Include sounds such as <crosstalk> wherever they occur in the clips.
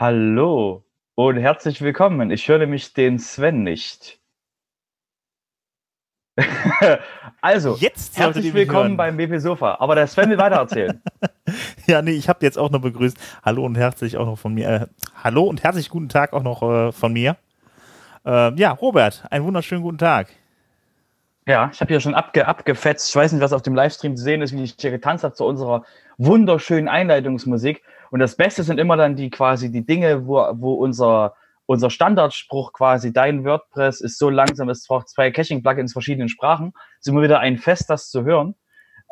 Hallo und herzlich willkommen. Ich höre nämlich den Sven nicht. <laughs> also, Jetzt herzlich willkommen beim BP Sofa. Aber der Sven will weitererzählen. <laughs> ja, nee, ich habe jetzt auch noch begrüßt. Hallo und herzlich auch noch von mir. Äh, hallo und herzlich guten Tag auch noch äh, von mir. Äh, ja, Robert, einen wunderschönen guten Tag. Ja, ich habe hier schon abge abgefetzt. Ich weiß nicht, was auf dem Livestream zu sehen ist, wie ich hier getanzt habe zu unserer wunderschönen Einleitungsmusik. Und das Beste sind immer dann die quasi die Dinge, wo, wo unser, unser Standardspruch quasi, dein WordPress ist so langsam, es braucht zwei Caching-Plugins verschiedenen Sprachen. ist immer wieder ein Fest, das zu hören.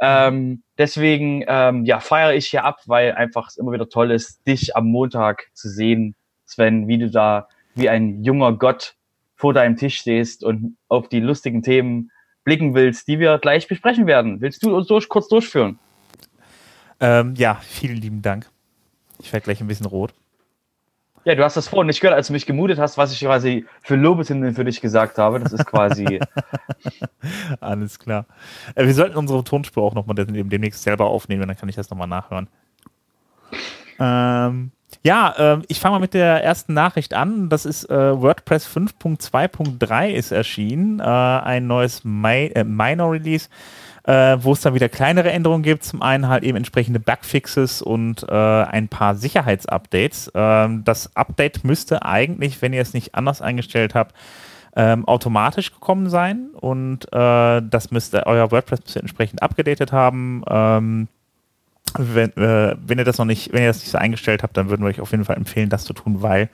Ähm, deswegen ähm, ja, feiere ich hier ab, weil einfach es immer wieder toll ist, dich am Montag zu sehen, Sven, wie du da wie ein junger Gott vor deinem Tisch stehst und auf die lustigen Themen blicken willst, die wir gleich besprechen werden. Willst du uns durch, kurz durchführen? Ähm, ja, vielen lieben Dank. Ich werde gleich ein bisschen rot. Ja, du hast das vorhin nicht gehört, als du mich gemutet hast, was ich quasi für Lobeshymnen für dich gesagt habe. Das ist quasi. <laughs> Alles klar. Äh, wir sollten unsere Tonspur auch nochmal demnächst selber aufnehmen, dann kann ich das nochmal nachhören. Ähm, ja, äh, ich fange mal mit der ersten Nachricht an. Das ist äh, WordPress 5.2.3 ist erschienen. Äh, ein neues Mi äh, Minor Release, äh, wo es dann wieder kleinere Änderungen gibt. Zum einen halt eben entsprechende Bugfixes und äh, ein paar Sicherheitsupdates. Ähm, das Update müsste eigentlich, wenn ihr es nicht anders eingestellt habt, ähm, automatisch gekommen sein und das müsste euer WordPress müsste entsprechend abgedatet haben. Ähm, wenn, äh, wenn ihr das noch nicht, wenn ihr das nicht so eingestellt habt, dann würden wir euch auf jeden Fall empfehlen, das zu tun, weil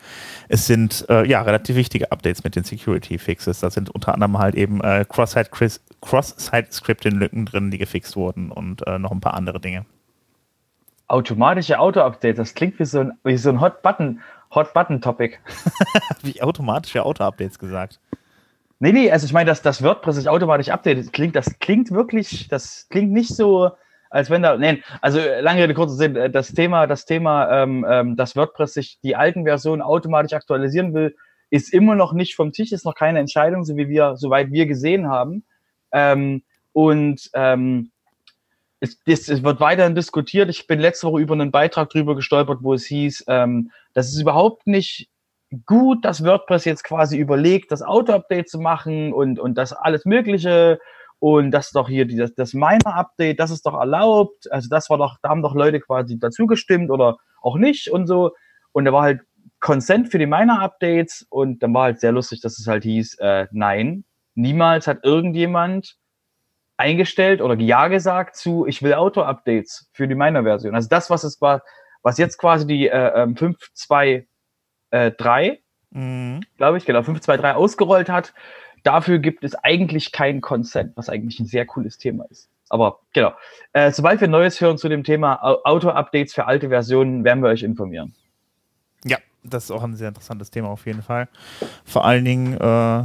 es sind äh, ja relativ wichtige Updates mit den Security Fixes. Da sind unter anderem halt eben äh, Cross-Site-Scripting Cross Lücken drin, die gefixt wurden und äh, noch ein paar andere Dinge. Automatische Auto-Updates, das klingt wie so ein, wie so ein Hot-Button, Hot-Button-Topic. <laughs> <laughs> wie automatische Auto-Updates gesagt. Nee, nee, also ich meine, dass das WordPress sich automatisch updatet, klingt, das klingt wirklich, das klingt nicht so als wenn da, nein, also lange Rede, kurzer Sinn, äh, das Thema, das Thema, ähm, ähm, dass WordPress sich die alten Versionen automatisch aktualisieren will, ist immer noch nicht vom Tisch, ist noch keine Entscheidung, so wie wir, soweit wir gesehen haben. Ähm, und ähm, es, es, es wird weiterhin diskutiert. Ich bin letzte Woche über einen Beitrag drüber gestolpert, wo es hieß, ähm, das ist überhaupt nicht gut, dass WordPress jetzt quasi überlegt, das Auto-Update zu machen und, und das alles Mögliche und das ist doch hier das, das Miner-Update, das ist doch erlaubt. Also das war doch, da haben doch Leute quasi dazu gestimmt oder auch nicht und so. Und da war halt Consent für die Miner-Updates und dann war halt sehr lustig, dass es halt hieß, äh, nein, niemals hat irgendjemand eingestellt oder ja gesagt zu, ich will Auto-Updates für die Miner-Version. Also das, was es war, was jetzt quasi die äh, 5.2.3, äh, mhm. glaube ich, genau, 5.2.3 ausgerollt hat, dafür gibt es eigentlich kein Consent, was eigentlich ein sehr cooles Thema ist. Aber genau. Äh, sobald wir Neues hören zu dem Thema Auto-Updates für alte Versionen, werden wir euch informieren. Ja, das ist auch ein sehr interessantes Thema auf jeden Fall. Vor allen Dingen. Äh,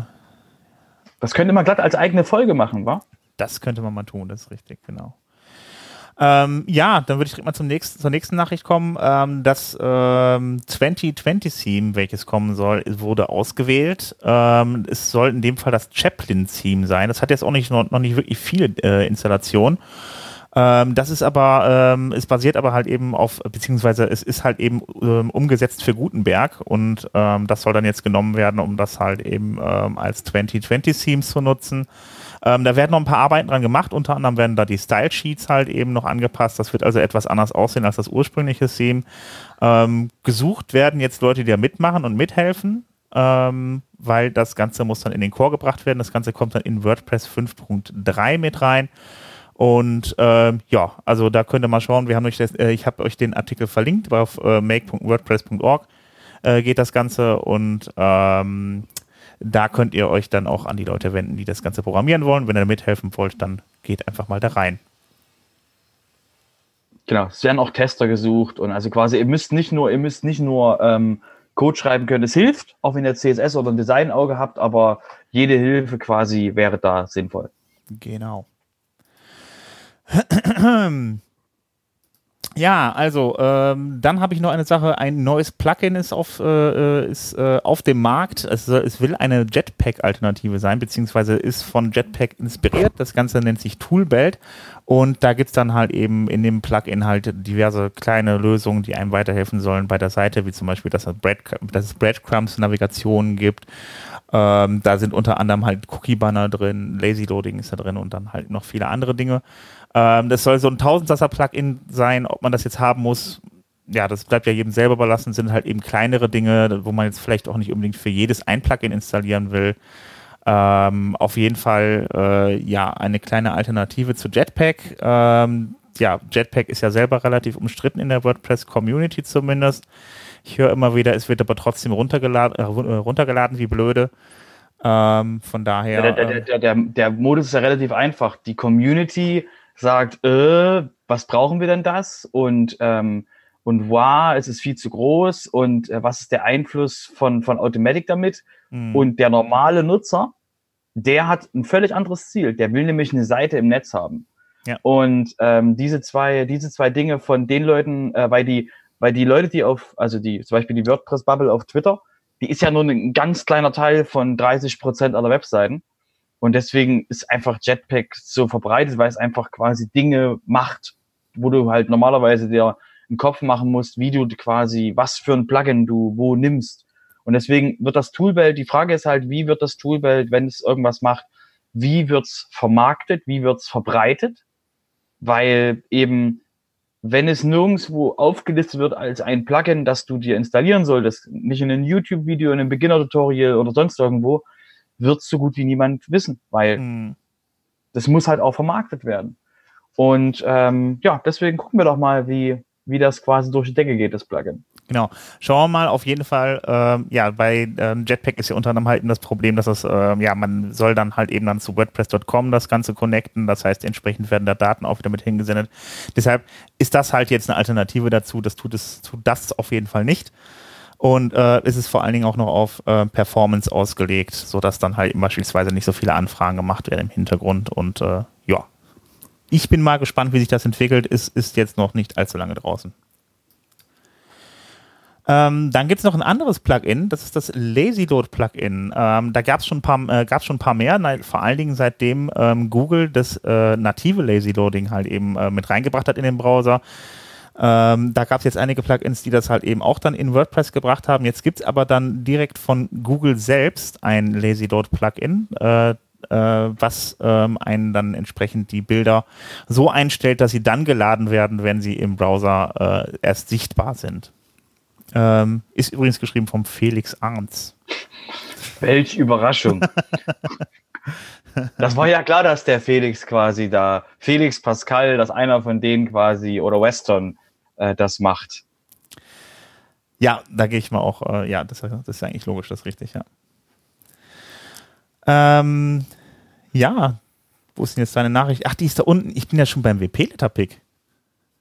das könnte man glatt als eigene Folge machen, wa? Das könnte man mal tun, das ist richtig, genau. Ähm, ja, dann würde ich direkt mal zum nächsten, zur nächsten Nachricht kommen. Ähm, das ähm, 2020-Theme, welches kommen soll, wurde ausgewählt. Ähm, es soll in dem Fall das Chaplin-Theme sein. Das hat jetzt auch nicht, noch, noch nicht wirklich viele äh, Installationen. Ähm, das ist aber, ähm, es basiert aber halt eben auf, beziehungsweise es ist halt eben ähm, umgesetzt für Gutenberg und ähm, das soll dann jetzt genommen werden, um das halt eben ähm, als 2020-Themes zu nutzen. Ähm, da werden noch ein paar Arbeiten dran gemacht, unter anderem werden da die Style Sheets halt eben noch angepasst. Das wird also etwas anders aussehen als das ursprüngliche Theme. Ähm, gesucht werden jetzt Leute, die da mitmachen und mithelfen, ähm, weil das Ganze muss dann in den Core gebracht werden. Das Ganze kommt dann in WordPress 5.3 mit rein. Und äh, ja, also da könnt ihr mal schauen. Wir haben euch das, äh, ich habe euch den Artikel verlinkt auf äh, make.wordpress.org äh, geht das Ganze und ähm, da könnt ihr euch dann auch an die Leute wenden, die das Ganze programmieren wollen. Wenn ihr mithelfen wollt, dann geht einfach mal da rein. Genau, es werden auch Tester gesucht und also quasi, ihr müsst nicht nur, ihr müsst nicht nur ähm, Code schreiben können, es hilft, auch wenn ihr CSS oder ein Designauge habt, aber jede Hilfe quasi wäre da sinnvoll. Genau. <clears throat> Ja, also ähm, dann habe ich noch eine Sache. Ein neues Plugin ist auf, äh, ist, äh, auf dem Markt. Es, es will eine Jetpack-Alternative sein, beziehungsweise ist von Jetpack inspiriert. Das Ganze nennt sich Toolbelt und da gibt es dann halt eben in dem Plugin halt diverse kleine Lösungen, die einem weiterhelfen sollen bei der Seite, wie zum Beispiel, dass dass es Breadcrumbs-Navigationen gibt. Ähm, da sind unter anderem halt Cookie-Banner drin, Lazy Loading ist da drin und dann halt noch viele andere Dinge. Ähm, das soll so ein Tausendsasser-Plugin sein, ob man das jetzt haben muss. Ja, das bleibt ja jedem selber überlassen, sind halt eben kleinere Dinge, wo man jetzt vielleicht auch nicht unbedingt für jedes ein Plugin installieren will. Ähm, auf jeden Fall äh, ja eine kleine Alternative zu Jetpack. Ähm, ja, Jetpack ist ja selber relativ umstritten in der WordPress-Community zumindest. Ich höre immer wieder, es wird aber trotzdem runtergeladen, äh, runtergeladen wie blöde. Ähm, von daher. Der, der, der, der Modus ist ja relativ einfach. Die Community sagt, äh, was brauchen wir denn das? Und, ähm, und wow, es ist viel zu groß und äh, was ist der Einfluss von, von Automatic damit? Mhm. Und der normale Nutzer, der hat ein völlig anderes Ziel. Der will nämlich eine Seite im Netz haben. Ja. Und ähm, diese zwei, diese zwei Dinge von den Leuten, äh, weil die, weil die Leute, die auf, also die, zum Beispiel die WordPress-Bubble auf Twitter, die ist ja nur ein ganz kleiner Teil von 30 Prozent aller Webseiten. Und deswegen ist einfach Jetpack so verbreitet, weil es einfach quasi Dinge macht, wo du halt normalerweise dir einen Kopf machen musst, wie du quasi, was für ein Plugin du wo nimmst. Und deswegen wird das Toolbelt, die Frage ist halt, wie wird das Toolbelt, wenn es irgendwas macht, wie wird's vermarktet, wie wird's verbreitet? Weil eben, wenn es nirgendwo aufgelistet wird als ein Plugin, das du dir installieren solltest, nicht in einem YouTube-Video, in einem Beginner-Tutorial oder sonst irgendwo, wird so gut wie niemand wissen, weil mhm. das muss halt auch vermarktet werden. Und ähm, ja, deswegen gucken wir doch mal, wie, wie das quasi durch die Decke geht, das Plugin. Genau. Schauen wir mal auf jeden Fall, ähm, ja, bei ähm, Jetpack ist ja unter anderem halt das Problem, dass das, ähm, ja, man soll dann halt eben dann zu WordPress.com das Ganze connecten. Das heißt, entsprechend werden da Daten auch wieder mit hingesendet. Deshalb ist das halt jetzt eine Alternative dazu. Das tut es, tut das auf jeden Fall nicht. Und äh, es ist vor allen Dingen auch noch auf äh, Performance ausgelegt, sodass dann halt beispielsweise nicht so viele Anfragen gemacht werden im Hintergrund. Und äh, ja, ich bin mal gespannt, wie sich das entwickelt. Es ist jetzt noch nicht allzu lange draußen. Ähm, dann gibt es noch ein anderes Plugin, das ist das Lazy Load Plugin. Ähm, da gab es schon, ein paar, äh, schon ein paar mehr, na, vor allen Dingen seitdem ähm, Google das äh, native Lazy Loading halt eben äh, mit reingebracht hat in den Browser. Ähm, da gab es jetzt einige Plugins, die das halt eben auch dann in WordPress gebracht haben. Jetzt gibt es aber dann direkt von Google selbst ein Lazy Load Plugin, äh, äh, was ähm, einen dann entsprechend die Bilder so einstellt, dass sie dann geladen werden, wenn sie im Browser äh, erst sichtbar sind. Ähm, ist übrigens geschrieben vom Felix Arnz. Welch Überraschung. Das war ja klar, dass der Felix quasi da, Felix Pascal, dass einer von denen quasi, oder Weston, äh, das macht. Ja, da gehe ich mal auch, äh, ja, das, das, ist eigentlich logisch, das ist richtig, ja. Ähm, ja, wo ist denn jetzt deine Nachricht? Ach, die ist da unten. Ich bin ja schon beim WP-Letterpick.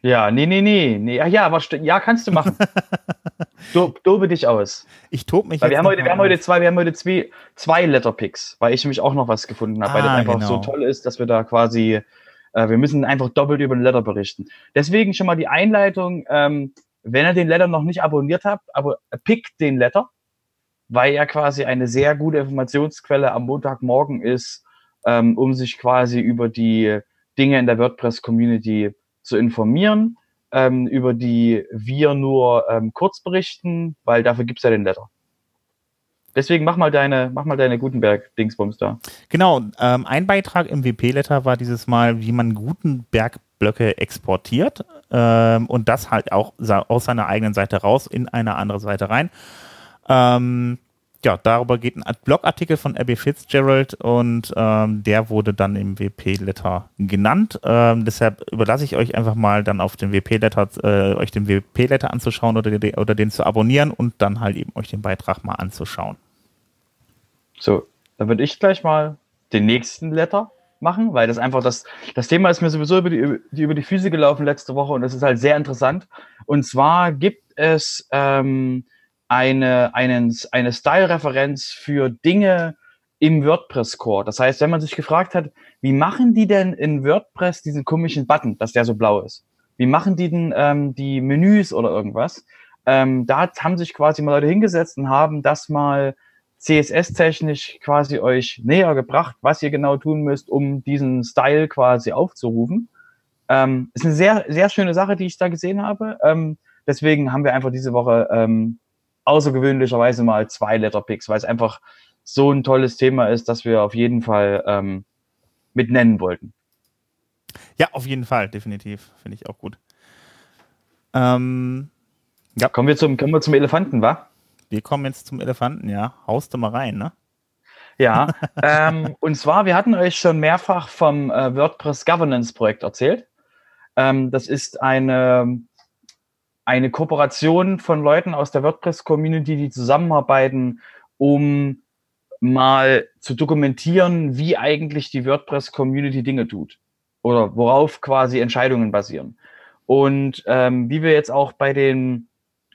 Ja, nee, nee, nee, nee. Ja, ja, aber ja, kannst du machen. <laughs> Do, dobe dich aus. Ich tobe mich weil wir haben, heute, wir haben heute zwei, wir haben heute zwei, zwei Letterpicks, weil ich nämlich auch noch was gefunden habe, ah, weil das ah, einfach genau. so toll ist, dass wir da quasi äh, wir müssen einfach doppelt über den Letter berichten. Deswegen schon mal die Einleitung, ähm, wenn ihr den Letter noch nicht abonniert habt, aber pickt den Letter, weil er quasi eine sehr gute Informationsquelle am Montagmorgen ist, ähm, um sich quasi über die Dinge in der WordPress-Community zu informieren, ähm, über die wir nur ähm, kurz berichten, weil dafür gibt's ja den Letter. Deswegen mach mal deine, mach mal deine Gutenberg-Dingsbums da. Genau, ähm, ein Beitrag im WP-Letter war dieses Mal, wie man Gutenberg-Blöcke exportiert ähm, und das halt auch aus seiner eigenen Seite raus in eine andere Seite rein. Ähm, ja, darüber geht ein Blogartikel von Abby Fitzgerald und ähm, der wurde dann im WP-Letter genannt. Ähm, deshalb überlasse ich euch einfach mal dann auf den WP-Letter, äh, euch den WP-Letter anzuschauen oder, oder den zu abonnieren und dann halt eben euch den Beitrag mal anzuschauen. So, dann würde ich gleich mal den nächsten Letter machen, weil das einfach das, das Thema ist mir sowieso über die, über die Füße gelaufen letzte Woche und das ist halt sehr interessant. Und zwar gibt es ähm, eine, einen, eine Style-Referenz für Dinge im WordPress-Core. Das heißt, wenn man sich gefragt hat, wie machen die denn in WordPress diesen komischen Button, dass der so blau ist? wie machen die denn ähm, die Menüs oder irgendwas? Ähm, da haben sich quasi mal Leute hingesetzt und haben das mal CSS-technisch quasi euch näher gebracht, was ihr genau tun müsst, um diesen Style quasi aufzurufen. Ähm, ist eine sehr, sehr schöne Sache, die ich da gesehen habe. Ähm, deswegen haben wir einfach diese Woche ähm, außergewöhnlicherweise mal zwei Letterpicks, weil es einfach so ein tolles Thema ist, dass wir auf jeden Fall ähm, mit nennen wollten. Ja, auf jeden Fall, definitiv. Finde ich auch gut. Ähm, ja. Kommen wir zum, kommen wir zum Elefanten, wa? Wir kommen jetzt zum Elefanten, ja. Haust du mal rein, ne? Ja, <laughs> ähm, und zwar, wir hatten euch schon mehrfach vom äh, WordPress Governance Projekt erzählt. Ähm, das ist eine, eine Kooperation von Leuten aus der WordPress Community, die zusammenarbeiten, um mal zu dokumentieren, wie eigentlich die WordPress Community Dinge tut oder worauf quasi Entscheidungen basieren. Und ähm, wie wir jetzt auch bei den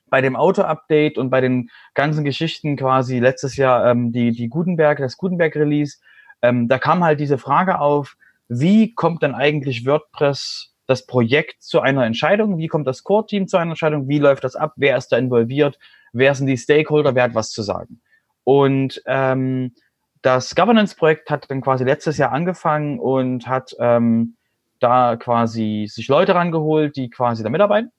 bei dem Auto-Update und bei den ganzen Geschichten quasi letztes Jahr ähm, die, die Gutenberg, das Gutenberg-Release, ähm, da kam halt diese Frage auf, wie kommt denn eigentlich WordPress das Projekt zu einer Entscheidung? Wie kommt das Core-Team zu einer Entscheidung? Wie läuft das ab? Wer ist da involviert? Wer sind die Stakeholder? Wer hat was zu sagen? Und ähm, das Governance-Projekt hat dann quasi letztes Jahr angefangen und hat ähm, da quasi sich Leute rangeholt, die quasi da mitarbeiten.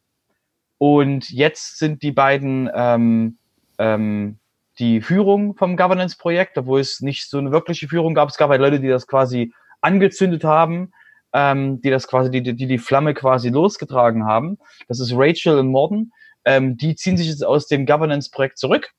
Und jetzt sind die beiden ähm, ähm, die Führung vom Governance-Projekt, obwohl es nicht so eine wirkliche Führung gab. Es gab halt Leute, die das quasi angezündet haben, ähm, die das quasi, die, die die Flamme quasi losgetragen haben. Das ist Rachel und Morton. Ähm, die ziehen sich jetzt aus dem Governance-Projekt zurück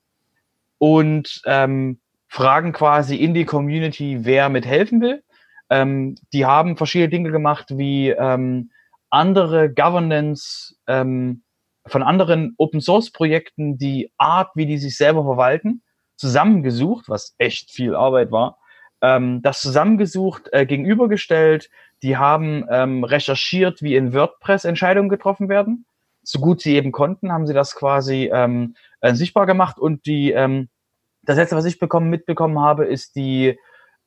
und ähm, fragen quasi in die Community, wer mithelfen will. Ähm, die haben verschiedene Dinge gemacht, wie ähm, andere Governance ähm, von anderen Open Source Projekten die Art, wie die sich selber verwalten, zusammengesucht, was echt viel Arbeit war, ähm, das zusammengesucht, äh, gegenübergestellt. Die haben ähm, recherchiert, wie in WordPress Entscheidungen getroffen werden. So gut sie eben konnten, haben sie das quasi ähm, äh, sichtbar gemacht. Und die, ähm, das letzte, was ich bekommen, mitbekommen habe, ist die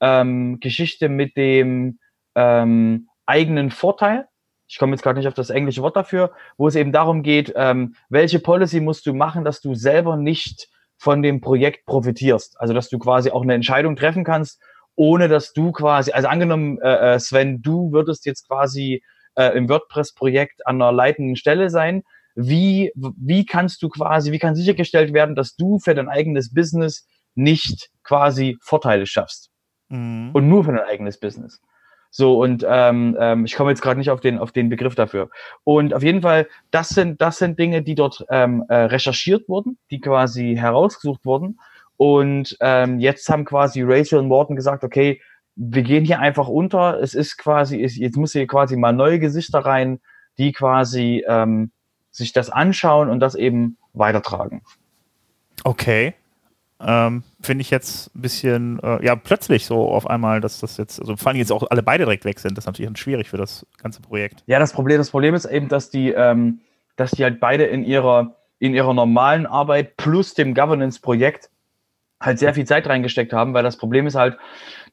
ähm, Geschichte mit dem ähm, eigenen Vorteil ich komme jetzt gerade nicht auf das englische Wort dafür, wo es eben darum geht, ähm, welche Policy musst du machen, dass du selber nicht von dem Projekt profitierst. Also dass du quasi auch eine Entscheidung treffen kannst, ohne dass du quasi, also angenommen, äh, äh Sven, du würdest jetzt quasi äh, im WordPress-Projekt an einer leitenden Stelle sein. Wie, wie kannst du quasi, wie kann sichergestellt werden, dass du für dein eigenes Business nicht quasi Vorteile schaffst? Mhm. Und nur für dein eigenes Business. So, und ähm, ähm, ich komme jetzt gerade nicht auf den, auf den Begriff dafür. Und auf jeden Fall, das sind, das sind Dinge, die dort ähm, äh, recherchiert wurden, die quasi herausgesucht wurden. Und ähm, jetzt haben quasi Rachel und Morton gesagt, okay, wir gehen hier einfach unter. Es ist quasi, jetzt muss hier quasi mal neue Gesichter rein, die quasi ähm, sich das anschauen und das eben weitertragen. Okay. Ähm, Finde ich jetzt ein bisschen, äh, ja, plötzlich so auf einmal, dass das jetzt, also vor allem jetzt auch alle beide direkt weg sind, das ist natürlich schwierig für das ganze Projekt. Ja, das Problem, das Problem ist eben, dass die, ähm, dass die halt beide in ihrer, in ihrer normalen Arbeit plus dem Governance-Projekt halt sehr viel Zeit reingesteckt haben, weil das Problem ist halt,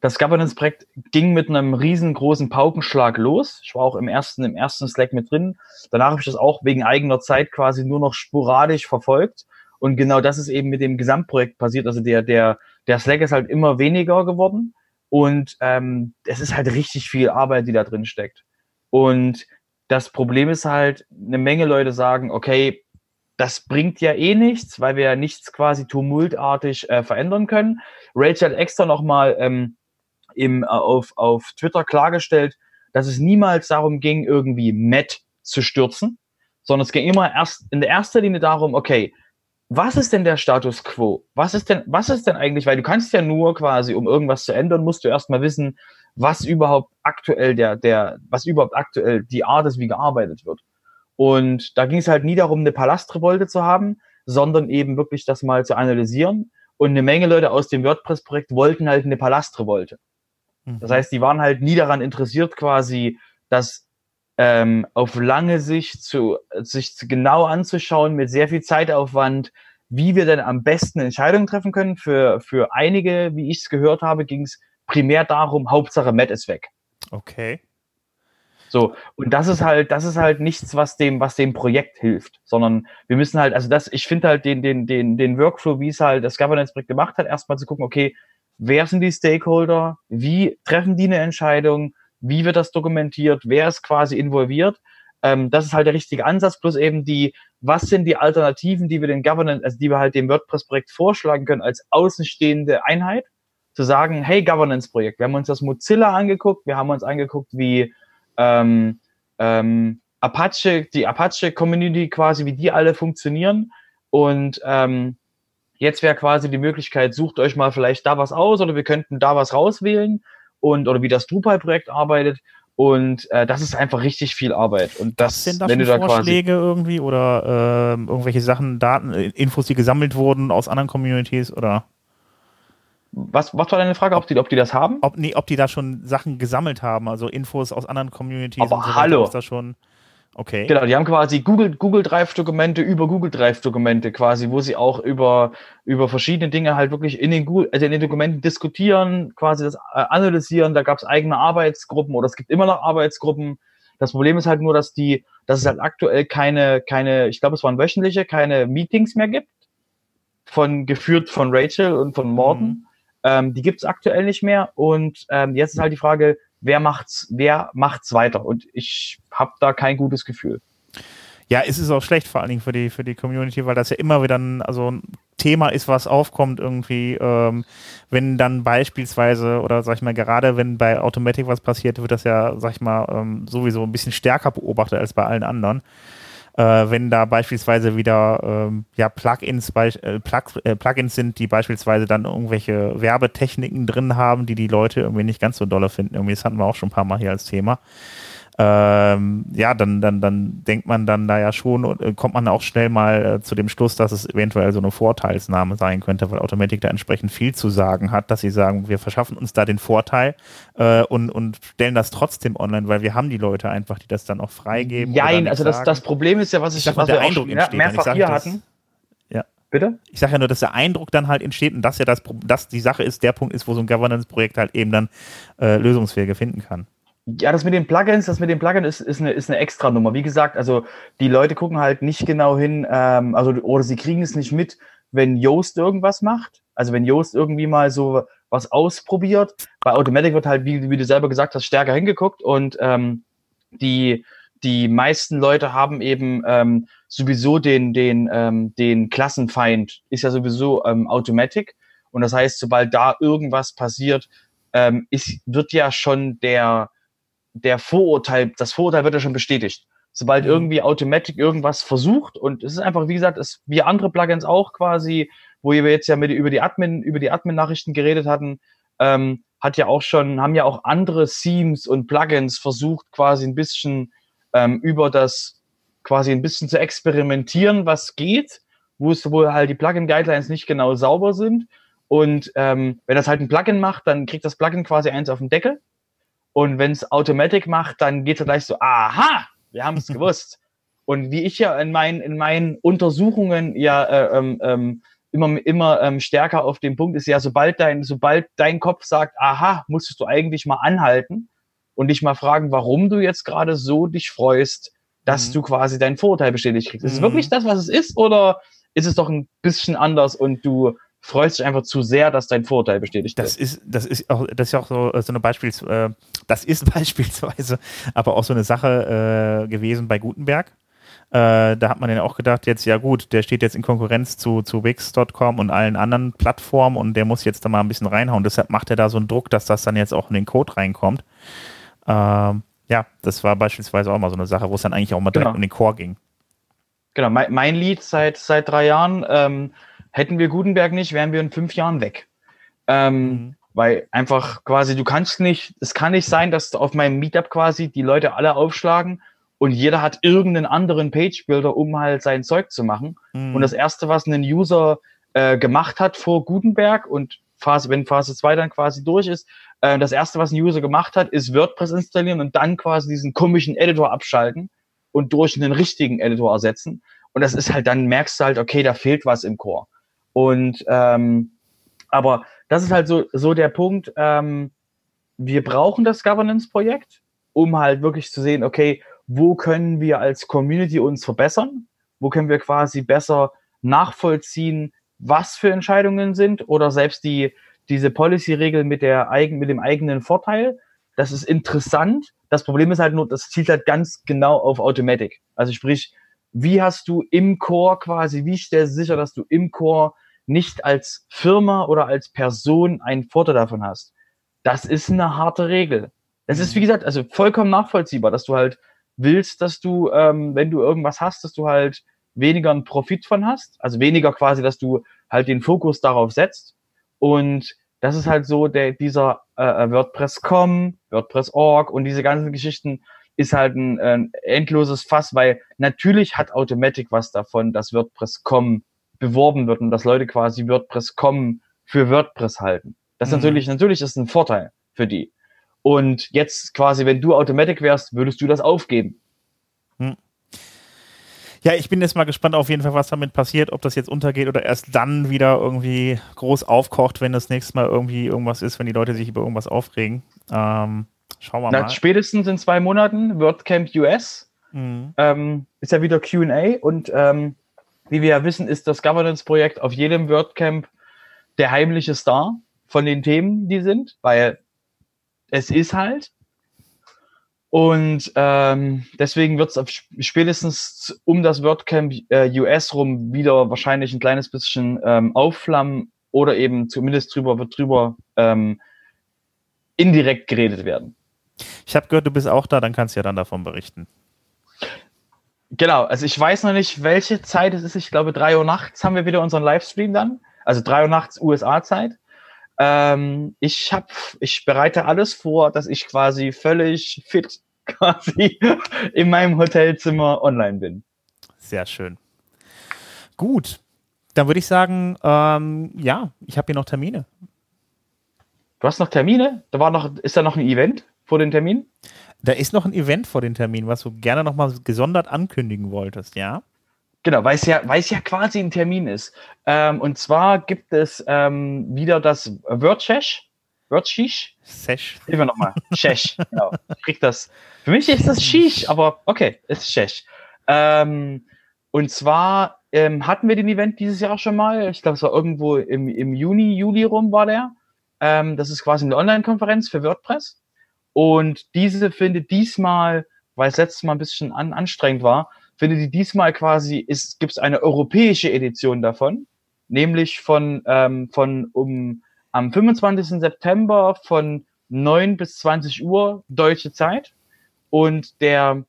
das Governance-Projekt ging mit einem riesengroßen Paukenschlag los. Ich war auch im ersten, im ersten Slack mit drin. Danach habe ich das auch wegen eigener Zeit quasi nur noch sporadisch verfolgt. Und genau das ist eben mit dem Gesamtprojekt passiert. Also der, der, der Slack ist halt immer weniger geworden. Und ähm, es ist halt richtig viel Arbeit, die da drin steckt. Und das Problem ist halt, eine Menge Leute sagen, okay, das bringt ja eh nichts, weil wir ja nichts quasi tumultartig äh, verändern können. Rachel extra nochmal ähm, im, äh, auf, auf Twitter klargestellt, dass es niemals darum ging, irgendwie Matt zu stürzen, sondern es ging immer erst in der erster Linie darum, okay, was ist denn der Status quo? Was ist denn, was ist denn eigentlich, weil du kannst ja nur quasi, um irgendwas zu ändern, musst du erstmal wissen, was überhaupt aktuell der, der, was überhaupt aktuell die Art ist, wie gearbeitet wird. Und da ging es halt nie darum, eine Palastrevolte zu haben, sondern eben wirklich das mal zu analysieren. Und eine Menge Leute aus dem WordPress-Projekt wollten halt eine Palastrevolte. Mhm. Das heißt, die waren halt nie daran interessiert, quasi das ähm, auf lange Sicht zu, sich genau anzuschauen, mit sehr viel Zeitaufwand, wie wir denn am besten Entscheidungen treffen können. Für, für einige, wie ich es gehört habe, ging es primär darum, Hauptsache Matt ist weg. Okay. So, und das ist halt, das ist halt nichts, was dem, was dem Projekt hilft, sondern wir müssen halt, also das, ich finde halt den, den, den, den Workflow, wie es halt das Governance-Projekt gemacht hat, erstmal zu gucken, okay, wer sind die Stakeholder, wie treffen die eine Entscheidung, wie wird das dokumentiert, wer ist quasi involviert. Ähm, das ist halt der richtige Ansatz, plus eben die, was sind die Alternativen, die wir den Governance, also die wir halt dem WordPress-Projekt vorschlagen können als außenstehende Einheit, zu sagen, hey, Governance-Projekt, wir haben uns das Mozilla angeguckt, wir haben uns angeguckt, wie ähm, ähm, Apache, die Apache-Community quasi, wie die alle funktionieren. Und ähm, jetzt wäre quasi die Möglichkeit, sucht euch mal vielleicht da was aus oder wir könnten da was rauswählen und oder wie das Drupal-Projekt arbeitet. Und äh, das ist einfach richtig viel Arbeit. Und das, sind da wenn du da Vorschläge irgendwie oder äh, irgendwelche Sachen, Daten, Infos, die gesammelt wurden aus anderen Communities oder? Was, was war deine Frage, ob die, ob die das haben? Ob, nee, ob die da schon Sachen gesammelt haben, also Infos aus anderen Communities. Aber so hallo. Das schon okay. Genau, die haben quasi Google, Google Drive-Dokumente über Google Drive-Dokumente quasi, wo sie auch über, über verschiedene Dinge halt wirklich in den, Google, also in den Dokumenten diskutieren, quasi das äh, analysieren. Da gab es eigene Arbeitsgruppen oder es gibt immer noch Arbeitsgruppen. Das Problem ist halt nur, dass die, dass es halt aktuell keine, keine, ich glaube, es waren wöchentliche, keine Meetings mehr gibt. Von, geführt von Rachel und von Morten. Mhm ähm, die gibt es aktuell nicht mehr. Und ähm, jetzt ist halt die Frage, wer macht's, wer macht's weiter? Und ich habe da kein gutes Gefühl. Ja, es ist auch schlecht vor allen Dingen für die, für die Community, weil das ja immer wieder ein, also ein Thema ist, was aufkommt irgendwie, ähm, wenn dann beispielsweise, oder sag ich mal, gerade wenn bei Automatic was passiert, wird das ja, sag ich mal, ähm, sowieso ein bisschen stärker beobachtet als bei allen anderen äh, wenn da beispielsweise wieder ähm, ja, Plugins, äh, Plug, äh, Plugins sind, die beispielsweise dann irgendwelche Werbetechniken drin haben, die die Leute irgendwie nicht ganz so dolle finden. Irgendwie, das hatten wir auch schon ein paar Mal hier als Thema ähm, ja, dann, dann, dann denkt man dann da ja schon und äh, kommt man auch schnell mal äh, zu dem Schluss, dass es eventuell so eine Vorteilsnahme sein könnte, weil Automatic da entsprechend viel zu sagen hat, dass sie sagen, wir verschaffen uns da den Vorteil äh, und, und stellen das trotzdem online, weil wir haben die Leute einfach, die das dann auch freigeben. Ja, also das, das Problem ist ja, was ich, ich was der Eindruck entsteht, mehrfach hier hatten. Ja. Bitte? Ich sage ja nur, dass der Eindruck dann halt entsteht und dass ja das, dass die Sache ist, der Punkt ist, wo so ein Governance-Projekt halt eben dann äh, Lösungswege finden kann. Ja, das mit den Plugins, das mit den Plugins ist, ist, eine, ist eine extra Nummer. Wie gesagt, also die Leute gucken halt nicht genau hin, ähm, also oder sie kriegen es nicht mit, wenn Yoast irgendwas macht. Also wenn Yoast irgendwie mal so was ausprobiert. Bei Automatic wird halt, wie, wie du selber gesagt hast, stärker hingeguckt und ähm, die, die meisten Leute haben eben ähm, sowieso den, den, ähm, den Klassenfeind, ist ja sowieso ähm, Automatic. Und das heißt, sobald da irgendwas passiert, ähm, ist, wird ja schon der, der Vorurteil, das Vorurteil wird ja schon bestätigt. Sobald mhm. irgendwie Automatic irgendwas versucht und es ist einfach, wie gesagt, es, wie andere Plugins auch quasi, wo wir jetzt ja mit, über die Admin, über die Admin-Nachrichten geredet hatten, ähm, hat ja auch schon, haben ja auch andere Themes und Plugins versucht, quasi ein bisschen ähm, über das, quasi ein bisschen zu experimentieren, was geht, wo es wohl halt die Plugin-Guidelines nicht genau sauber sind. Und ähm, wenn das halt ein Plugin macht, dann kriegt das Plugin quasi eins auf den Deckel und wenn es Automatic macht, dann geht es gleich so, aha, wir haben es <laughs> gewusst. Und wie ich ja in meinen, in meinen Untersuchungen ja äh, ähm, ähm, immer, immer ähm, stärker auf dem Punkt ist, ja, sobald dein, sobald dein Kopf sagt, aha, musstest du eigentlich mal anhalten und dich mal fragen, warum du jetzt gerade so dich freust, dass mhm. du quasi dein Vorurteil bestätigt kriegst. Ist es wirklich mhm. das, was es ist, oder ist es doch ein bisschen anders und du freust dich einfach zu sehr, dass dein Vorurteil bestätigt das wird. Ist, das ist auch, das ist auch so, so eine Beispiels, äh, das ist <laughs> beispielsweise aber auch so eine Sache äh, gewesen bei Gutenberg. Äh, da hat man ja auch gedacht, jetzt, ja gut, der steht jetzt in Konkurrenz zu, zu Wix.com und allen anderen Plattformen und der muss jetzt da mal ein bisschen reinhauen. Deshalb macht er da so einen Druck, dass das dann jetzt auch in den Code reinkommt. Ähm, ja, das war beispielsweise auch mal so eine Sache, wo es dann eigentlich auch mal direkt genau. um den Core ging. Genau, mein, mein Lied seit, seit drei Jahren ähm, Hätten wir Gutenberg nicht, wären wir in fünf Jahren weg. Ähm, mhm. Weil einfach quasi, du kannst nicht, es kann nicht sein, dass auf meinem Meetup quasi die Leute alle aufschlagen und jeder hat irgendeinen anderen Page-Builder, um halt sein Zeug zu machen. Mhm. Und das erste, was ein User äh, gemacht hat vor Gutenberg und Phase, wenn Phase 2 dann quasi durch ist, äh, das erste, was ein User gemacht hat, ist WordPress installieren und dann quasi diesen komischen Editor abschalten und durch einen richtigen Editor ersetzen. Und das ist halt, dann merkst du halt, okay, da fehlt was im Core. Und ähm, aber das ist halt so, so der Punkt, ähm, wir brauchen das Governance-Projekt. um halt wirklich zu sehen, okay, wo können wir als Community uns verbessern? Wo können wir quasi besser nachvollziehen, was für Entscheidungen sind oder selbst die, diese Policy-Regel mit, der eigen, mit dem eigenen Vorteil. Das ist interessant. Das Problem ist halt nur, das zielt halt ganz genau auf Automatic. Also sprich, wie hast du im Core quasi, wie stellst du sicher, dass du im Core nicht als Firma oder als Person einen Vorteil davon hast? Das ist eine harte Regel. Das ist, wie gesagt, also vollkommen nachvollziehbar, dass du halt willst, dass du, ähm, wenn du irgendwas hast, dass du halt weniger einen Profit von hast. Also weniger quasi, dass du halt den Fokus darauf setzt. Und das ist halt so, der, dieser äh, äh WordPress.com, WordPress.org und diese ganzen Geschichten ist halt ein, ein endloses Fass, weil natürlich hat Automatic was davon, dass WordPress.com beworben wird und dass Leute quasi WordPress.com für WordPress halten. Das mhm. natürlich, natürlich ist ein Vorteil für die. Und jetzt quasi, wenn du Automatic wärst, würdest du das aufgeben. Hm. Ja, ich bin jetzt mal gespannt auf jeden Fall, was damit passiert, ob das jetzt untergeht oder erst dann wieder irgendwie groß aufkocht, wenn das nächste Mal irgendwie irgendwas ist, wenn die Leute sich über irgendwas aufregen. Ähm, schauen wir Na, mal. Spätestens in zwei Monaten WordCamp US mhm. ähm, ist ja wieder QA und ähm, wie wir ja wissen, ist das Governance-Projekt auf jedem WordCamp der heimliche Star von den Themen, die sind, weil es ist halt. Und ähm, deswegen wird es spätestens um das WordCamp äh, US rum wieder wahrscheinlich ein kleines bisschen ähm, aufflammen oder eben zumindest drüber wird drüber ähm, indirekt geredet werden. Ich habe gehört, du bist auch da, dann kannst du ja dann davon berichten. Genau, also ich weiß noch nicht, welche Zeit es ist. Ich glaube, drei Uhr nachts haben wir wieder unseren Livestream dann. Also drei Uhr nachts USA-Zeit. Ähm, ich habe, ich bereite alles vor, dass ich quasi völlig fit <laughs> quasi in meinem Hotelzimmer online bin. Sehr schön. Gut, dann würde ich sagen, ähm, ja, ich habe hier noch Termine. Du hast noch Termine? Da war noch, ist da noch ein Event vor den Terminen? Da ist noch ein Event vor den Terminen, was du gerne noch mal gesondert ankündigen wolltest, ja? Genau, weil es ja, weil es ja quasi ein Termin ist. Ähm, und zwar gibt es ähm, wieder das WordShash. WordShish? Sesh. Hilf mir nochmal. Shesh. <laughs> genau. Ich krieg das. Für mich ist das Shish, aber okay, es ist Shesh. Ähm, und zwar ähm, hatten wir den Event dieses Jahr schon mal. Ich glaube, es war irgendwo im, im Juni, Juli rum war der. Ähm, das ist quasi eine Online-Konferenz für WordPress. Und diese findet diesmal, weil es letztes Mal ein bisschen an, anstrengend war, findet die diesmal quasi, gibt es eine europäische Edition davon, nämlich von, ähm, von um am 25. September von 9 bis 20 Uhr deutsche Zeit. Und der,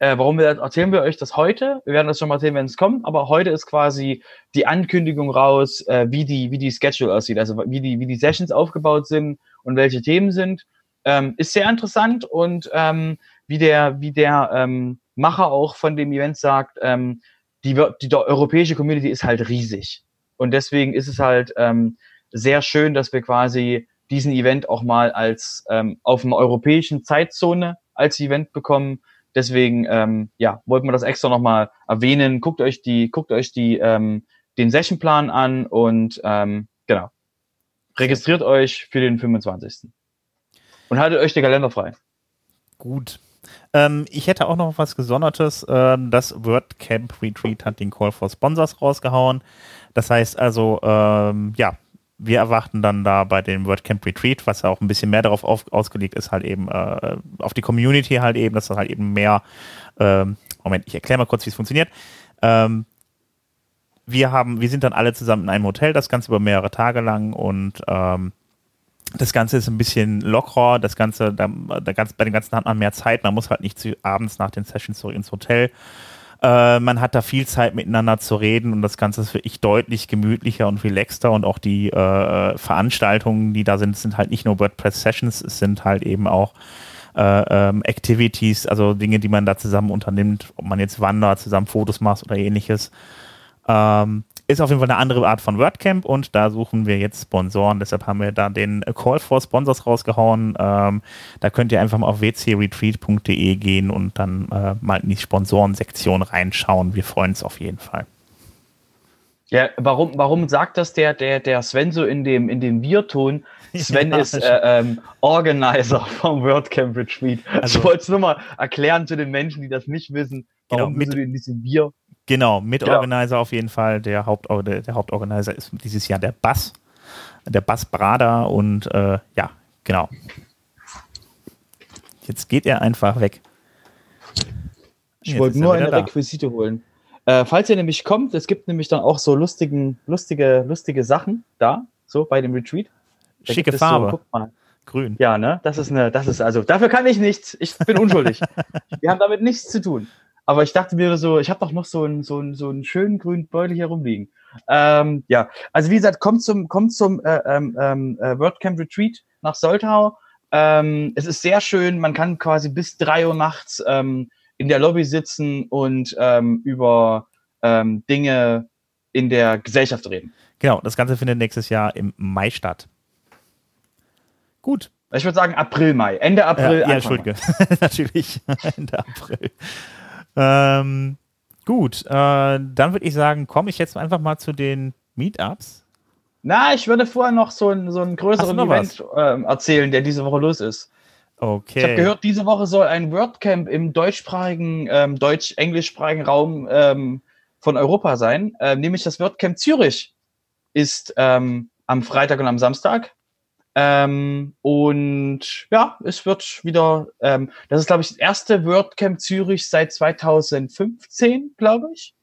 äh, warum wir erzählen wir euch das heute? Wir werden das schon mal sehen, wenn es kommt, aber heute ist quasi die Ankündigung raus, äh, wie die, wie die Schedule aussieht, also wie die, wie die Sessions aufgebaut sind und welche Themen sind. Ähm, ist sehr interessant und ähm, wie der, wie der ähm, Macher auch von dem Event sagt, ähm, die, die, die europäische Community ist halt riesig. Und deswegen ist es halt ähm, sehr schön, dass wir quasi diesen Event auch mal als ähm, auf einer europäischen Zeitzone als Event bekommen. Deswegen, ähm, ja, wollten wir das extra nochmal erwähnen. Guckt euch die, guckt euch die, ähm, den Sessionplan an und ähm, genau. Registriert euch für den 25. Und haltet euch den Kalender frei. Gut. Ähm, ich hätte auch noch was Gesondertes. Äh, das WordCamp Retreat hat den Call for Sponsors rausgehauen. Das heißt also, ähm, ja, wir erwarten dann da bei dem WordCamp Retreat, was ja auch ein bisschen mehr darauf auf, ausgelegt ist, halt eben äh, auf die Community halt eben, dass das halt eben mehr, ähm, Moment, ich erkläre mal kurz, wie es funktioniert. Ähm, wir haben, wir sind dann alle zusammen in einem Hotel, das Ganze über mehrere Tage lang und ähm, das Ganze ist ein bisschen lockerer, das Ganze, da, da ganz, bei den ganzen hat man mehr Zeit, man muss halt nicht zu, abends nach den Sessions zurück ins Hotel. Äh, man hat da viel Zeit miteinander zu reden und das Ganze ist wirklich deutlich gemütlicher und relaxter und auch die äh, Veranstaltungen, die da sind, sind halt nicht nur WordPress-Sessions, es sind halt eben auch äh, ähm, Activities, also Dinge, die man da zusammen unternimmt, ob man jetzt wandert, zusammen Fotos macht oder ähnliches. Ähm, ist auf jeden Fall eine andere Art von WordCamp und da suchen wir jetzt Sponsoren. Deshalb haben wir da den Call for Sponsors rausgehauen. Ähm, da könnt ihr einfach mal auf wcretreat.de gehen und dann äh, mal in die Sponsorensektion reinschauen. Wir freuen uns auf jeden Fall. Ja, warum, warum sagt das der, der, der Sven so in dem, in dem Bierton? <laughs> Sven Ja, ist äh, ähm, Organizer vom WordCamp Retreat. Also, ich wollte es nur mal erklären zu den Menschen, die das nicht wissen, Genau, warum mit- bist du in diesem Bier. Genau, Mitorganizer auf jeden Fall. Der, Haupt, der, der Hauptorganizer ist dieses Jahr der Bass, der Bass Brader und äh, ja, genau. Jetzt geht er einfach weg. Ich Jetzt wollte nur eine da. Requisite holen. Äh, falls ihr nämlich kommt, es gibt nämlich dann auch so lustigen, lustige, lustige Sachen da, so bei dem Retreat. Da Schicke Farbe. So, guck mal. Grün. Ja, ne? Das ist eine, das ist also, dafür kann ich nichts. Ich bin unschuldig. <laughs> Wir haben damit nichts zu tun. Aber ich dachte mir so, ich habe doch noch so einen, so einen, so einen schönen grünen Beutel hier rumliegen. Ähm, ja, also wie gesagt, kommt zum, kommt zum äh, ähm, ähm, äh, WordCamp Retreat nach Soltau. Ähm, es ist sehr schön. Man kann quasi bis drei Uhr nachts ähm, in der Lobby sitzen und ähm, über Dinge in der Gesellschaft reden. Genau, das Ganze findet nächstes Jahr im Mai statt. Gut. Ich würde sagen April, Mai. Ende April. Äh, ja. Entschuldige. <laughs> Natürlich. <laughs> Ende April. Ähm, gut, äh, dann würde ich sagen, komme ich jetzt einfach mal zu den Meetups. Na, ich würde vorher noch so, ein, so einen größeren Event ähm, erzählen, der diese Woche los ist. Okay. Ich habe gehört, diese Woche soll ein WordCamp im deutschsprachigen, ähm, deutsch-englischsprachigen Raum ähm, von Europa sein. Ähm, nämlich das WordCamp Zürich ist ähm, am Freitag und am Samstag. Ähm, und ja, es wird wieder, ähm, das ist, glaube ich, das erste WordCamp Zürich seit 2015, glaube ich.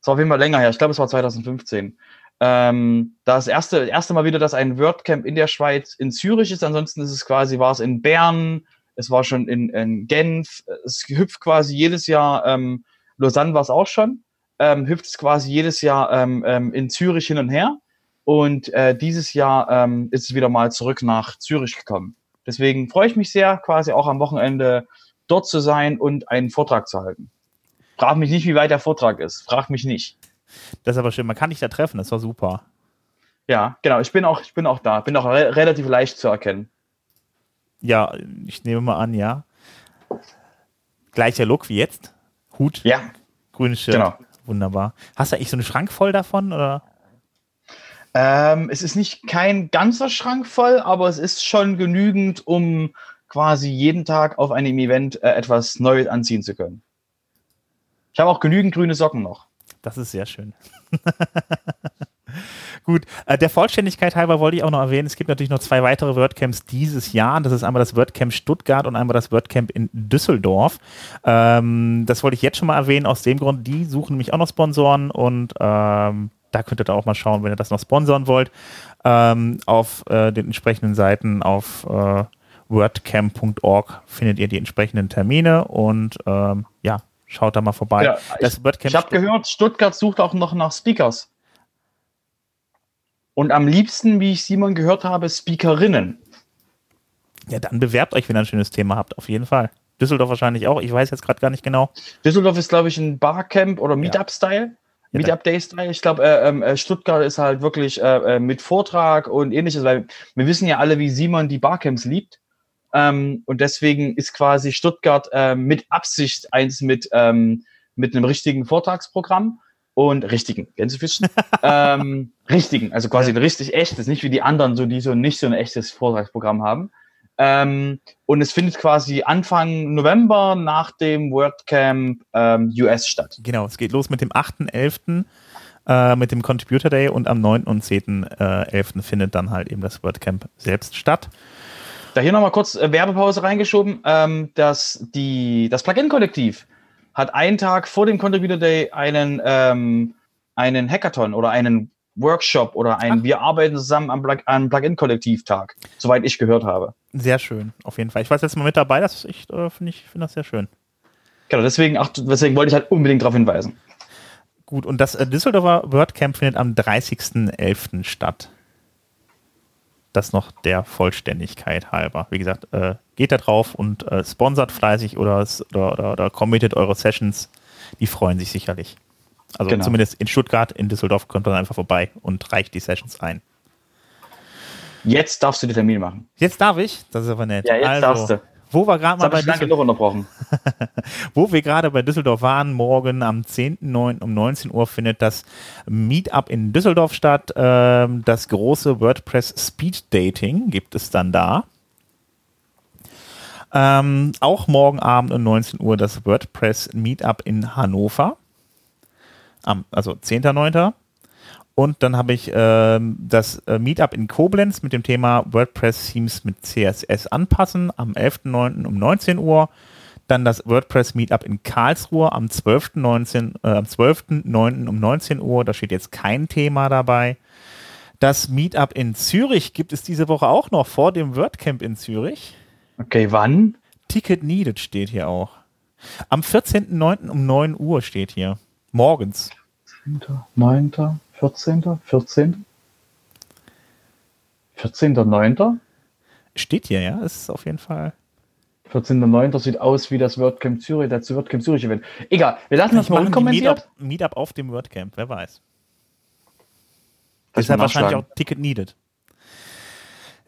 Das war auf jeden Fall länger her. Ich glaube, es war 2015. Ähm, das erste, erste Mal wieder, dass ein WordCamp in der Schweiz in Zürich ist. Ansonsten ist es quasi, war es in Bern, es war schon in, in Genf, es hüpft quasi jedes Jahr, ähm, Lausanne war es auch schon, ähm, hüpft es quasi jedes Jahr ähm, ähm, in Zürich hin und her. Und äh, dieses Jahr ähm, ist es wieder mal zurück nach Zürich gekommen. Deswegen freue ich mich sehr, quasi auch am Wochenende dort zu sein und einen Vortrag zu halten. Frag mich nicht, wie weit der Vortrag ist. Frag mich nicht. Das ist aber schön. Man kann dich da treffen. Das war super. Ja, genau. Ich bin auch, ich bin auch da. Bin auch re relativ leicht zu erkennen. Ja, ich nehme mal an, ja. Gleicher Look wie jetzt. Hut, Ja, grünes Shirt. genau. Wunderbar. Hast du eigentlich so einen Schrank voll davon? Oder? Ähm, es ist nicht kein ganzer Schrank voll, aber es ist schon genügend, um quasi jeden Tag auf einem Event äh, etwas Neues anziehen zu können. Ich habe auch genügend grüne Socken noch. Das ist sehr schön. <laughs> Gut, äh, der Vollständigkeit halber wollte ich auch noch erwähnen, es gibt natürlich noch zwei weitere WordCamps dieses Jahr. Das ist einmal das WordCamp Stuttgart und einmal das WordCamp in Düsseldorf. Ähm, das wollte ich jetzt schon mal erwähnen, aus dem Grund, die suchen nämlich auch noch Sponsoren und ähm, da könnt ihr da auch mal schauen, wenn ihr das noch sponsoren wollt. Ähm, auf äh, den entsprechenden Seiten auf äh, wordcamp.org findet ihr die entsprechenden Termine und ähm, ja, schaut da mal vorbei. Ja, das WordCamp Ich habe gehört, Stuttgart sucht auch noch nach Speakers. Und am liebsten, wie ich Simon gehört habe, Speakerinnen. Ja, dann bewerbt euch, wenn ihr ein schönes Thema habt, auf jeden Fall. Düsseldorf wahrscheinlich auch. Ich weiß jetzt gerade gar nicht genau. Düsseldorf ist, glaube ich, ein Barcamp oder Meetup-Style. Ja, Meetup-Day-Style. Ich glaube, äh, ähm, äh, Stuttgart ist halt wirklich äh, äh, mit Vortrag und ähnliches, weil wir wissen ja alle, wie Simon die Barcamps liebt. Ähm, und deswegen ist quasi Stuttgart äh, mit Absicht eins mit, ähm, mit einem richtigen Vortragsprogramm und richtigen, Gänsefüßchen. <laughs> ähm, richtigen, also quasi ein richtig echtes, nicht wie die anderen, so die so nicht so ein echtes Vortragsprogramm haben. Ähm, und es findet quasi Anfang November nach dem WordCamp ähm, US statt. Genau, es geht los mit dem 8.11. Äh, mit dem Contributor Day und am 9. und 10.11. findet dann halt eben das WordCamp selbst statt. Da hier nochmal kurz äh, Werbepause reingeschoben. Ähm, dass die, das Plugin-Kollektiv hat einen Tag vor dem Contributor Day einen, ähm, einen Hackathon oder einen Workshop oder ein Ach. Wir arbeiten zusammen am, Plug am Plugin-Kollektiv-Tag, soweit ich gehört habe. Sehr schön, auf jeden Fall. Ich war jetzt mal mit dabei, das ist echt, äh, finde ich, finde das sehr schön. Genau, deswegen, ach, deswegen wollte ich halt unbedingt darauf hinweisen. Gut, und das äh, Düsseldorfer WordCamp findet am 30.11. statt. Das noch der Vollständigkeit halber. Wie gesagt, äh, geht da drauf und äh, sponsert fleißig oder, oder, oder, oder committet eure Sessions. Die freuen sich sicherlich. Also Genau. zumindest in Stuttgart, in Düsseldorf kommt man einfach vorbei und reicht die Sessions ein. Jetzt darfst du die Termine machen. Jetzt darf ich, das ist aber nett. Ja, jetzt also, darfst du. Wo wir gerade mal bei Düsseldorf unterbrochen. <laughs> Wo wir gerade bei Düsseldorf waren, morgen am 10.09. um 19 Uhr findet das Meetup in Düsseldorf statt. Ähm, das große WordPress Speed Dating gibt es dann da. Ähm, auch morgen Abend um 19 Uhr das WordPress Meetup in Hannover. Am, also 10.09. Und dann habe ich ähm, das äh, Meetup in Koblenz mit dem Thema WordPress-Themes mit CSS anpassen am 11.09. um 19 Uhr. Dann das WordPress Meetup in Karlsruhe am 12.09. Äh, am 12 um 19 Uhr. Da steht jetzt kein Thema dabei. Das Meetup in Zürich gibt es diese Woche auch noch vor dem WordCamp in Zürich. Okay, wann? Ticket needed steht hier auch. Am 14.09. um 9 Uhr steht hier. Morgens. 9. 14. 14. 14.9. Steht hier, ja, ist auf jeden Fall. 14.9. sieht aus wie das WordCamp Zürich, das WordCamp Zürich Event. Egal, wir lassen das mal unkommentiert. Meetup, Meetup auf dem WordCamp, wer weiß. Das ist ja wahrscheinlich auch Ticket needed.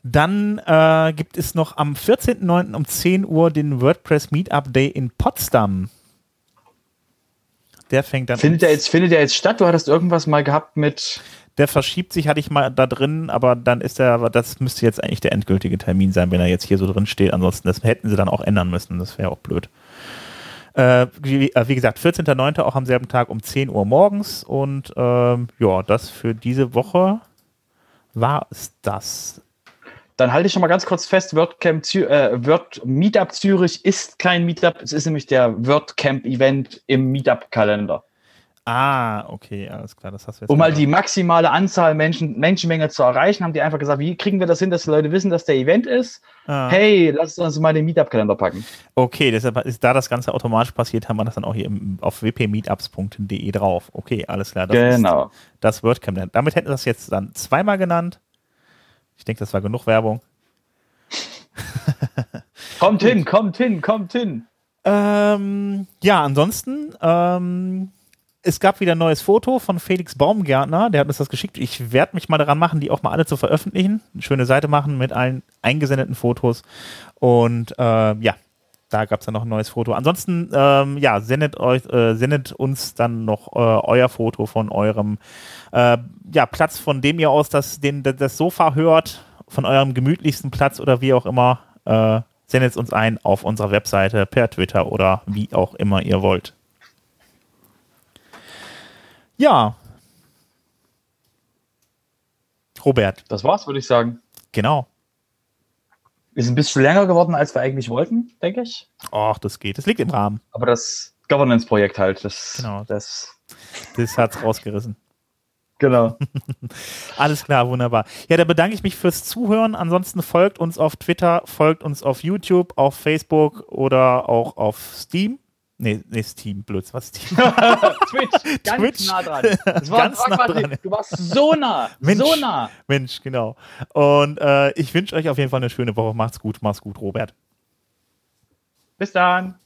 Dann äh, gibt es noch am 14.09. um 10 Uhr den WordPress Meetup Day in Potsdam. Der fängt dann findet der jetzt Findet der jetzt statt? Du hattest irgendwas mal gehabt mit. Der verschiebt sich, hatte ich mal da drin, aber dann ist aber das müsste jetzt eigentlich der endgültige Termin sein, wenn er jetzt hier so drin steht. Ansonsten, das hätten sie dann auch ändern müssen. Das wäre auch blöd. Äh, wie, äh, wie, gesagt, 14.09. auch am selben Tag um 10 Uhr morgens. Und ähm, ja, das für diese Woche war es das. Dann halte ich schon mal ganz kurz fest, WordCamp äh, Word Meetup Zürich ist kein Meetup, es ist nämlich der WordCamp-Event im Meetup-Kalender. Ah, okay, alles klar, das hast du jetzt. Um mal die maximale Anzahl Menschen, Menschenmenge zu erreichen, haben die einfach gesagt, wie kriegen wir das hin, dass die Leute wissen, dass der Event ist? Ah. Hey, lass uns mal den Meetup-Kalender packen. Okay, deshalb ist da das Ganze automatisch passiert, haben wir das dann auch hier im, auf wpmeetups.de drauf. Okay, alles klar. Das genau. das WordCamp. Damit hätten wir das jetzt dann zweimal genannt. Ich denke, das war genug Werbung. <laughs> kommt hin, kommt hin, kommt hin. Ähm, ja, ansonsten, ähm, es gab wieder ein neues Foto von Felix Baumgärtner, der hat uns das geschickt. Ich werde mich mal daran machen, die auch mal alle zu veröffentlichen. Eine schöne Seite machen mit allen eingesendeten Fotos. Und äh, ja, da gab es dann noch ein neues Foto. Ansonsten, ähm, ja, sendet euch, äh, sendet uns dann noch äh, euer Foto von eurem äh, ja, Platz, von dem ihr aus das, den, das Sofa hört, von eurem gemütlichsten Platz oder wie auch immer. Äh, sendet es uns ein auf unserer Webseite, per Twitter oder wie auch immer ihr wollt. Ja. Robert. Das war's, würde ich sagen. Genau. Wir sind ein bisschen länger geworden, als wir eigentlich wollten, denke ich. Ach, das geht. Das liegt im Rahmen. Aber das Governance-Projekt halt, das, genau. das, das hat's rausgerissen. <laughs> Genau. <laughs> Alles klar, wunderbar. Ja, da bedanke ich mich fürs Zuhören. Ansonsten folgt uns auf Twitter, folgt uns auf YouTube, auf Facebook oder auch auf Steam. Nee, nee, Steam, blöd, was Steam? <laughs> Twitch, <laughs> ganz Twitch. nah dran. Das war ganz nah dran. Du warst so nah, Mensch, so nah. Mensch, genau. Und äh, ich wünsche euch auf jeden Fall eine schöne Woche. Macht's gut, macht's gut, Robert. Bis dann.